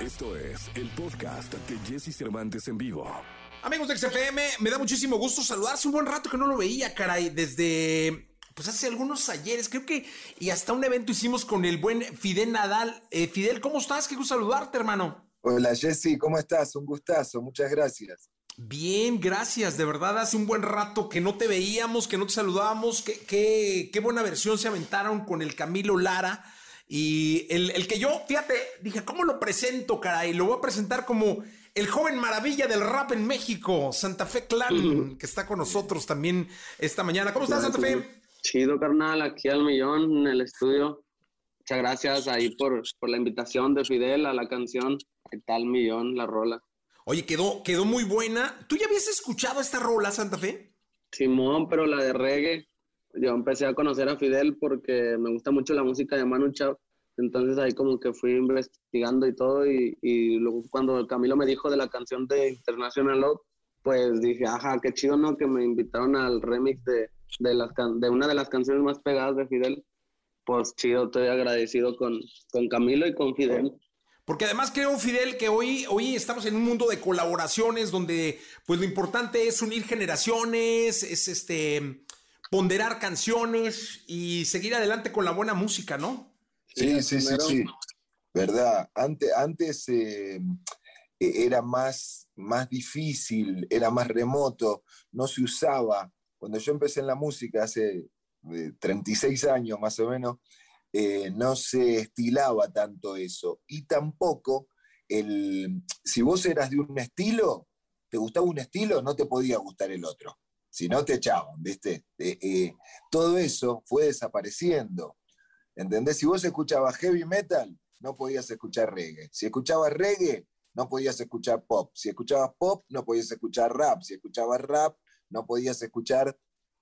Esto es el podcast de Jesse Cervantes en vivo. Amigos de XFM, me da muchísimo gusto saludarse. Un buen rato que no lo veía, caray. Desde, pues hace algunos ayeres, creo que, y hasta un evento hicimos con el buen Fidel Nadal. Eh, Fidel, ¿cómo estás? Qué gusto saludarte, hermano. Hola, Jesse, ¿cómo estás? Un gustazo, muchas gracias. Bien, gracias. De verdad, hace un buen rato que no te veíamos, que no te saludábamos. Qué, qué, qué buena versión se aventaron con el Camilo Lara. Y el, el, que yo, fíjate, dije, ¿cómo lo presento, caray? Lo voy a presentar como el joven maravilla del rap en México, Santa Fe Clan, que está con nosotros también esta mañana. ¿Cómo estás, Santa Fe? Chido, carnal, aquí al millón en el estudio. Muchas gracias ahí por, por la invitación de Fidel a la canción. ¿Qué tal, millón, la rola? Oye, quedó, quedó muy buena. ¿Tú ya habías escuchado esta rola, Santa Fe? Simón, pero la de reggae yo empecé a conocer a Fidel porque me gusta mucho la música de Manu Chao. Entonces ahí como que fui investigando y todo y, y luego cuando Camilo me dijo de la canción de International Love, pues dije, ajá, qué chido, ¿no? Que me invitaron al remix de, de, una de las canciones más pegadas de Fidel. Pues chido, estoy agradecido con, con Camilo y con Fidel. Porque además creo, Fidel, que hoy, hoy estamos en un mundo de colaboraciones donde pues lo importante es unir generaciones, es este ponderar canciones y seguir adelante con la buena música, ¿no? Sí, sí, sí, sí. ¿Verdad? Antes, antes eh, era más, más difícil, era más remoto, no se usaba. Cuando yo empecé en la música hace 36 eh, años más o menos, eh, no se estilaba tanto eso. Y tampoco, el, si vos eras de un estilo, te gustaba un estilo, no te podía gustar el otro si no te echaban, ¿viste? Eh, eh, todo eso fue desapareciendo. ¿Entendés? Si vos escuchabas heavy metal, no podías escuchar reggae. Si escuchabas reggae, no podías escuchar pop. Si escuchabas pop, no podías escuchar rap. Si escuchabas rap, no podías escuchar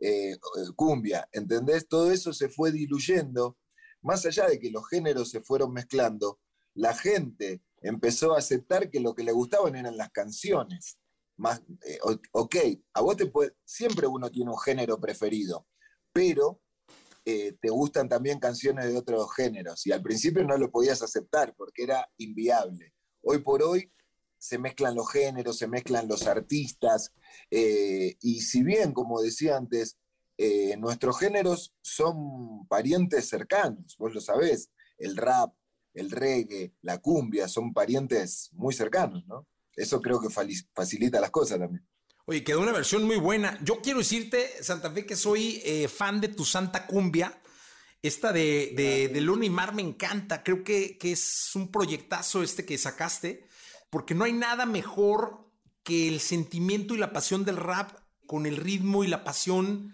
eh, cumbia. ¿Entendés? Todo eso se fue diluyendo. Más allá de que los géneros se fueron mezclando, la gente empezó a aceptar que lo que le gustaban eran las canciones eh, ok, a vos te puede, siempre uno tiene un género preferido, pero eh, te gustan también canciones de otros géneros y al principio no lo podías aceptar porque era inviable. Hoy por hoy se mezclan los géneros, se mezclan los artistas eh, y si bien, como decía antes, nuestros géneros son parientes cercanos, vos lo sabés, el rap, el reggae, la cumbia, son parientes muy cercanos, ¿no? Eso creo que facilita las cosas también. Oye, quedó una versión muy buena. Yo quiero decirte, Santa Fe, que soy eh, fan de tu Santa Cumbia. Esta de, de, de Luna y Mar me encanta. Creo que, que, es un proyectazo este que sacaste, porque no hay nada mejor que el sentimiento y la pasión del rap con el ritmo y la pasión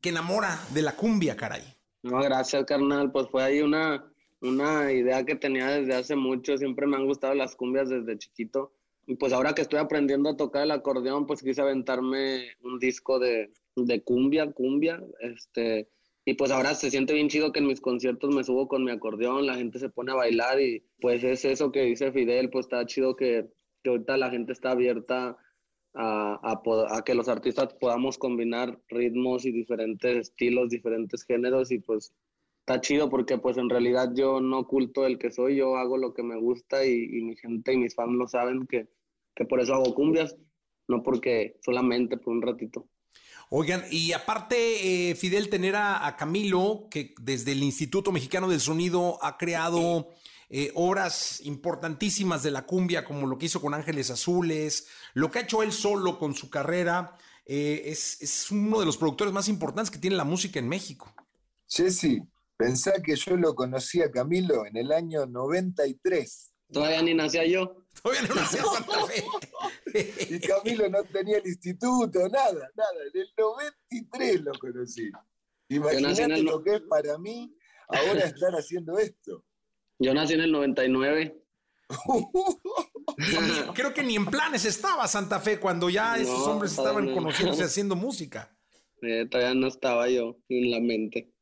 que enamora de la cumbia, caray. No, gracias, carnal. Pues fue ahí una, una idea que tenía desde hace mucho. Siempre me han gustado las cumbias desde chiquito y pues ahora que estoy aprendiendo a tocar el acordeón, pues quise aventarme un disco de, de cumbia, cumbia, este, y pues ahora se siente bien chido que en mis conciertos me subo con mi acordeón, la gente se pone a bailar y pues es eso que dice Fidel, pues está chido que, que ahorita la gente está abierta a, a, a, que los artistas podamos combinar ritmos y diferentes estilos, diferentes géneros y pues está chido porque pues en realidad yo no oculto el que soy, yo hago lo que me gusta y, y mi gente y mis fans lo saben que, que por eso hago cumbias, no porque solamente por un ratito. Oigan, y aparte, eh, Fidel, tener a, Camilo, que desde el Instituto Mexicano del Sonido ha creado eh, obras importantísimas de la cumbia, como lo que hizo con Ángeles Azules, lo que ha hecho él solo con su carrera, eh, es, es, uno de los productores más importantes que tiene la música en México. Jesse, pensá que yo lo conocí a Camilo en el año 93. Todavía ni nacía yo. Todavía no nacía Santa Fe. y Camilo no tenía el instituto, nada, nada. En el 93 lo conocí. Imagínate lo que es para mí ahora estar haciendo esto. Yo nací en el 99. Creo que ni en planes estaba Santa Fe cuando ya esos hombres estaban conociéndose haciendo música. Eh, todavía no estaba yo en la mente.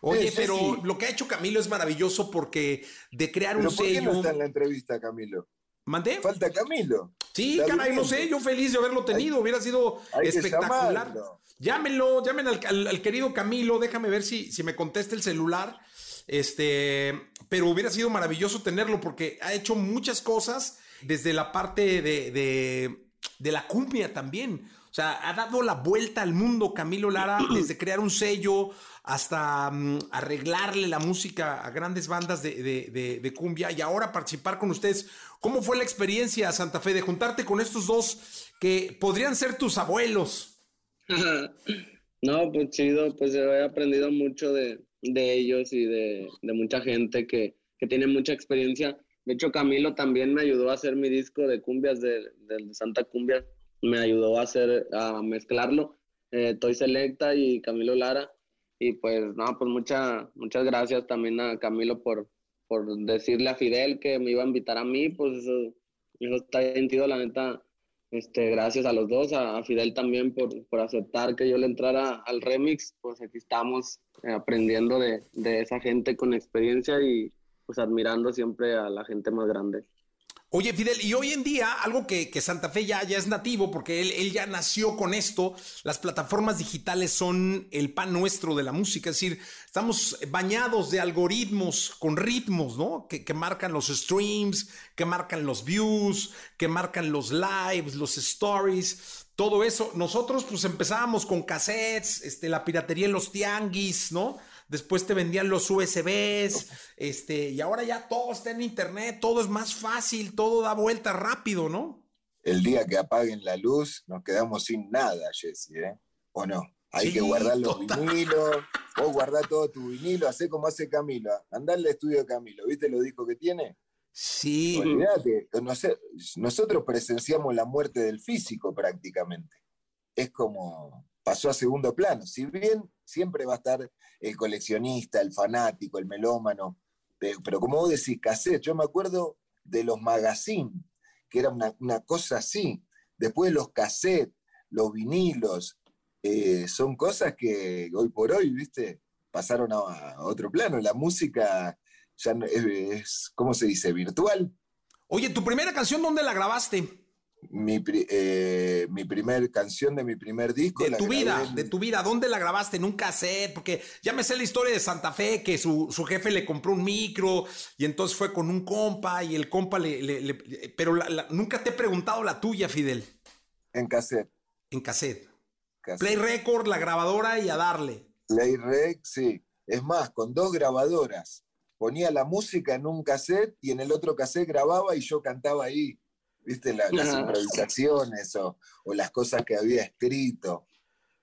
Oye, pero lo que ha hecho Camilo es maravilloso porque de crear un sello. ¿Por qué no está en la entrevista, Camilo? ¿Mandé? Falta Camilo. Sí, caray, no sé, yo feliz de haberlo tenido, hubiera sido espectacular. Llámenlo, llamen al, al, querido Camilo, déjame ver si, si me contesta el celular. Este, pero hubiera sido maravilloso tenerlo porque ha hecho muchas cosas desde la parte de, de, de la cumbia también. O sea, ha dado la vuelta al mundo Camilo Lara desde crear un sello hasta um, arreglarle la música a grandes bandas de, de, de, cumbia y ahora participar con ustedes. ¿Cómo fue la experiencia, Santa Fe, de juntarte con estos dos que podrían ser tus abuelos? no, pues chido, pues he aprendido mucho de, ellos y de, mucha gente que, que, tiene mucha experiencia. De hecho, Camilo también me ayudó a hacer mi disco de cumbias de, Santa Cumbia. Me ayudó a hacer, a mezclarlo. Eh, Toy Selecta y Camilo Lara. Y pues, no, pues mucha, muchas gracias también a Camilo por, por decirle a Fidel que me iba a invitar a mí. Pues eso, eso está sentido, la neta este, gracias a los dos, a, Fidel también por, por, aceptar que yo le entrara al remix, pues aquí estamos eh, aprendiendo de, de esa gente con experiencia y pues admirando siempre a la gente más grande. Oye, Fidel, y hoy en día, algo que, Santa Fe ya, ya, es nativo, porque él, él, ya nació con esto, las plataformas digitales son el pan nuestro de la música, es decir, estamos bañados de algoritmos con ritmos, ¿no? Que, que marcan los streams, que marcan los views, que marcan los lives, los stories, todo eso. Nosotros pues empezábamos con cassettes, este, la piratería en los tianguis, ¿no? Después te vendían los USBs, este, y ahora ya todo está en internet, todo es más fácil, todo da vuelta rápido, ¿no? El día que apaguen la luz, nos quedamos sin nada, Jesse, ¿eh? ¿O no? Hay que guardar los vinilos, vos guardar todo tu vinilo, hacé como hace Camilo, andá al estudio de Camilo, ¿viste lo disco que tiene? Sí. Olvídate, nosotros presenciamos la muerte del físico prácticamente. Es como, pasó a segundo plano. Si bien siempre va a estar el coleccionista, el fanático, el melómano, pero, como vos decís, cassette, yo me acuerdo de los magazines, que era una, cosa así. Después los cassettes, los vinilos, eh, son cosas que hoy por hoy, viste, pasaron a, otro plano. La música ya es, es, ¿cómo se dice? Virtual. Oye, ¿tu primera canción dónde la grabaste? Mi, eh, mi primer canción de mi primer disco. De tu vida, de tu vida, ¿dónde la grabaste? ¿En un cassette? Porque ya me sé la historia de Santa Fe, que su, jefe le compró un micro y entonces fue con un compa y el compa le... pero nunca te he preguntado la tuya, Fidel. En cassette. En cassette. Play Record, la grabadora y a darle. Play Rec, sí. Es más, con dos grabadoras. Ponía la música en un cassette y en el otro cassette grababa y yo cantaba ahí ¿viste? las improvisaciones o, las cosas que había escrito.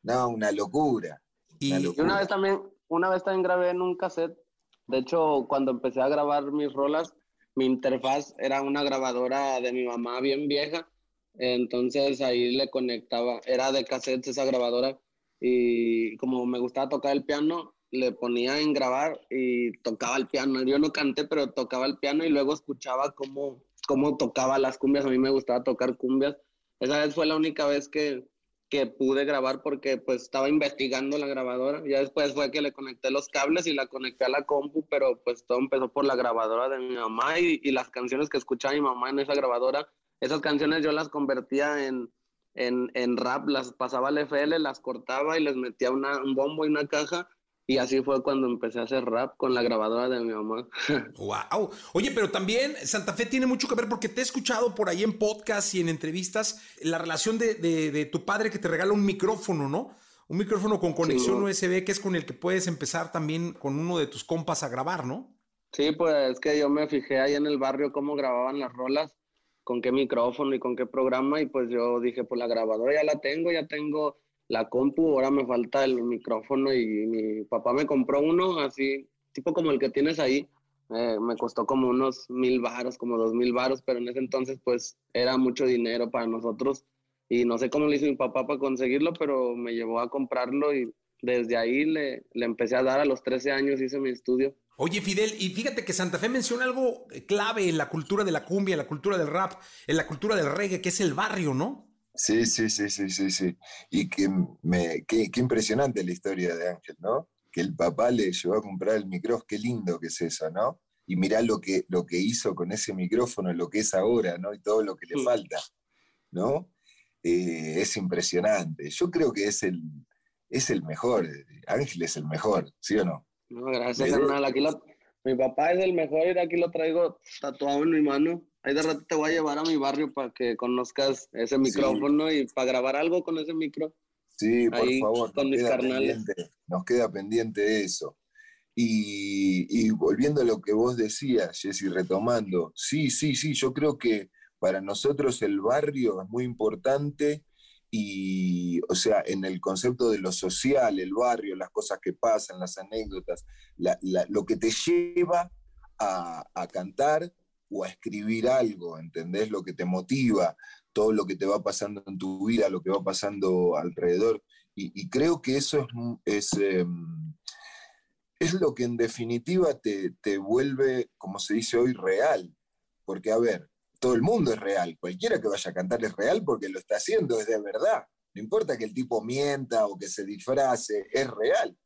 No, una locura. Y una vez también, una vez también grabé en un cassette. De hecho, cuando empecé a grabar mis rolas, mi interfaz era una grabadora de mi mamá bien vieja. Entonces ahí le conectaba, era de cassette esa grabadora. Y como me gustaba tocar el piano, le ponía en grabar y tocaba el piano. Yo no canté, pero tocaba el piano y luego escuchaba cómo, cómo tocaba las cumbias. A mí me gustaba tocar cumbias. Esa vez fue la única vez que, que pude grabar porque pues estaba investigando la grabadora. Ya después fue que le conecté los cables y la conecté a la compu, pero pues todo empezó por la grabadora de mi mamá y, y las canciones que escuchaba mi mamá en esa grabadora. Esas canciones yo las convertía en, en, en rap, las pasaba al FL, las cortaba y les metía una, un bombo y una caja y así fue cuando empecé a hacer rap con la grabadora de mi mamá. wow. Oye, pero también Santa Fe tiene mucho que ver porque te he escuchado por ahí en podcast y en entrevistas la relación de, tu padre que te regala un micrófono, ¿no? Un micrófono con conexión USB que es con el que puedes empezar también con uno de tus compas a grabar, ¿no? Sí, pues es que yo me fijé ahí en el barrio cómo grababan las rolas, con qué micrófono y con qué programa y pues yo dije, pues la grabadora ya la tengo, ya tengo la compu, ahora me falta el micrófono y mi papá me compró uno así, tipo como el que tienes ahí. Eh, me costó como unos mil varos, como dos mil varos, pero en ese entonces pues era mucho dinero para nosotros y no sé cómo le hizo mi papá para conseguirlo, pero me llevó a comprarlo y desde ahí le, le empecé a dar a los 13 años, hice mi estudio. Oye, Fidel, y fíjate que Santa Fe menciona algo clave en la cultura de la cumbia, en la cultura del rap, en la cultura del reggae, que es el barrio, ¿no? Sí, sí, sí, sí, sí, sí. Y que me, qué, impresionante la historia de Ángel, ¿no? Que el papá le llevó a comprar el micrófono, qué lindo que es eso, ¿no? Y mirá lo que, lo que hizo con ese micrófono, lo que es ahora, ¿no? Y todo lo que le falta, ¿no? Eh, es impresionante. Yo creo que es el, es el mejor. Ángel es el mejor, ¿sí o no? No, gracias, carnal. Aquí lo, Mi papá es el mejor y aquí lo traigo tatuado en mi mano. Ahí de rato te voy a llevar a mi barrio para que conozcas ese micrófono y para grabar algo con ese micro. Sí, por favor. Con nos, mis queda pendiente, nos queda pendiente eso. Y, y, volviendo a lo que vos decías, Jessy, retomando, sí, sí, sí, yo creo que para nosotros el barrio es muy importante y, o sea, en el concepto de lo social, el barrio, las cosas que pasan, las anécdotas, lo que te lleva a, cantar o a escribir algo, ¿entendés? Lo que te motiva, todo lo que te va pasando en tu vida, lo que va pasando alrededor. Y, creo que eso es, es, em, es, lo que en definitiva te, te vuelve, como se dice hoy, real. Porque, a ver, todo el mundo es real. Cualquiera que vaya a cantar es real porque lo está haciendo, es de verdad. No importa que el tipo mienta o que se disfrace, es real.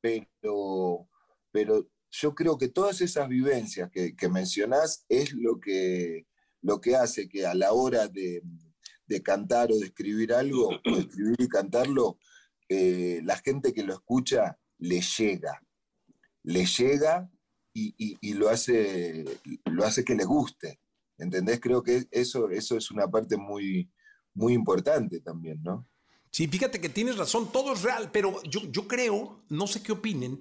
Pero, pero yo creo que todas esas vivencias que, mencionás es lo que, lo que hace que a la hora de, cantar o de escribir algo, o de escribir y cantarlo, eh, la gente que lo escucha le llega. Le llega y, y, lo, hace, lo hace que le guste. ¿Entendés? Creo que eso, eso es una parte muy, muy importante también, ¿no? Sí, fíjate que tienes razón, todo es real, pero yo, yo creo, no sé qué opinen,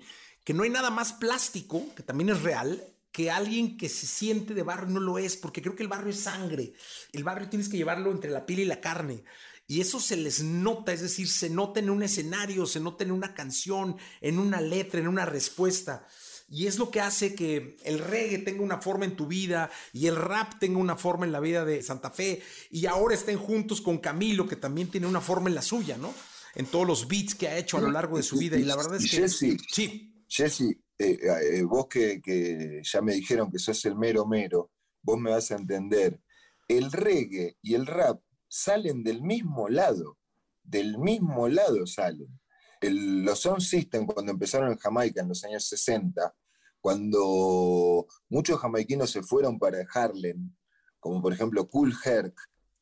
que no hay nada más plástico, que también es real, que alguien que se siente de barrio no lo es, porque creo que el barrio es sangre. El barrio tienes que llevarlo entre la piel y la carne. Y eso se les nota, es decir, se nota en un escenario, se nota en una canción, en una letra, en una respuesta. Y es lo que hace que el reggae tenga una forma en tu vida y el rap tenga una forma en la vida de Santa Fe. Y ahora estén juntos con Camilo, que también tiene una forma en la suya, ¿no? En todos los beats que ha hecho a lo largo de su vida. Y la verdad es que. Sí. Jesse, eh, eh, vos que, que ya me dijeron que sos el mero mero, vos me vas a entender. El reggae y el rap salen del mismo lado. Del mismo lado salen los Sound System, cuando empezaron en Jamaica en los años 60, cuando muchos jamaiquinos se fueron para Harlem, como por ejemplo Cool Herc,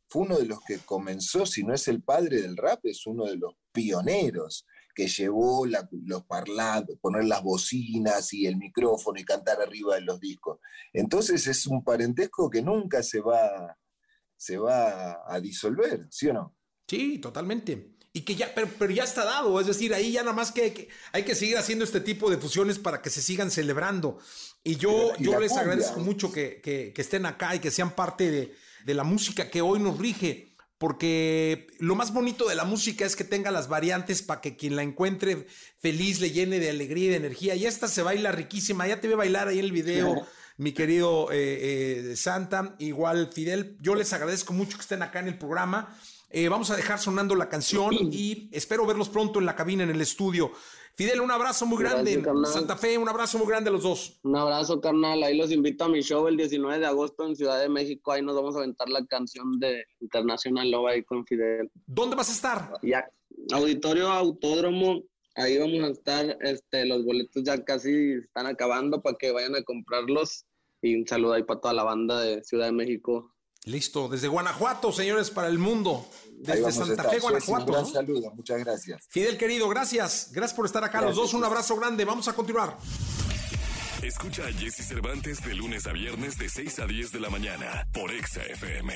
fue uno de los que comenzó, si no es el padre del rap, es uno de los pioneros que llevó los parlantes, poner las bocinas y el micrófono y cantar arriba de los discos. Entonces es un parentesco que nunca se va, se va a disolver, ¿sí o no? Sí, totalmente y que ya, pero, pero, ya está dado, es decir, ahí ya nada más que, hay que seguir haciendo este tipo de fusiones para que se sigan celebrando. Y yo, yo les agradezco mucho que, que, estén acá y que sean parte de, de, la música que hoy nos rige, porque lo más bonito de la música es que tenga las variantes para que quien la encuentre feliz le llene de alegría y de energía. Y esta se baila riquísima, ya te ve bailar ahí en el video. Mi querido eh, eh, Santa, igual Fidel, yo les agradezco mucho que estén acá en el programa. Eh, vamos a dejar sonando la canción y espero verlos pronto en la cabina, en el estudio. Fidel, un abrazo muy grande. Santa Fe, un abrazo muy grande a los dos. Un abrazo, carnal. Ahí los invito a mi show el 19 de agosto en Ciudad de México. Ahí nos vamos a aventar la canción de Internacional Loba ahí con Fidel. ¿Dónde vas a estar? Ya, Auditorio Autódromo. Ahí vamos a estar. Este, los boletos ya casi están acabando para que vayan a comprarlos. Y un saludo ahí para toda la banda de Ciudad de México. Listo, desde Guanajuato, señores, para el mundo. Desde Santa Fe, Guanajuato. Un gran saludo, muchas gracias. Fidel querido, gracias. Gracias por estar acá los dos. Un abrazo grande. Vamos a continuar. Escucha a Jesse Cervantes de lunes a viernes de 6 a 10 de la mañana por Exa FM.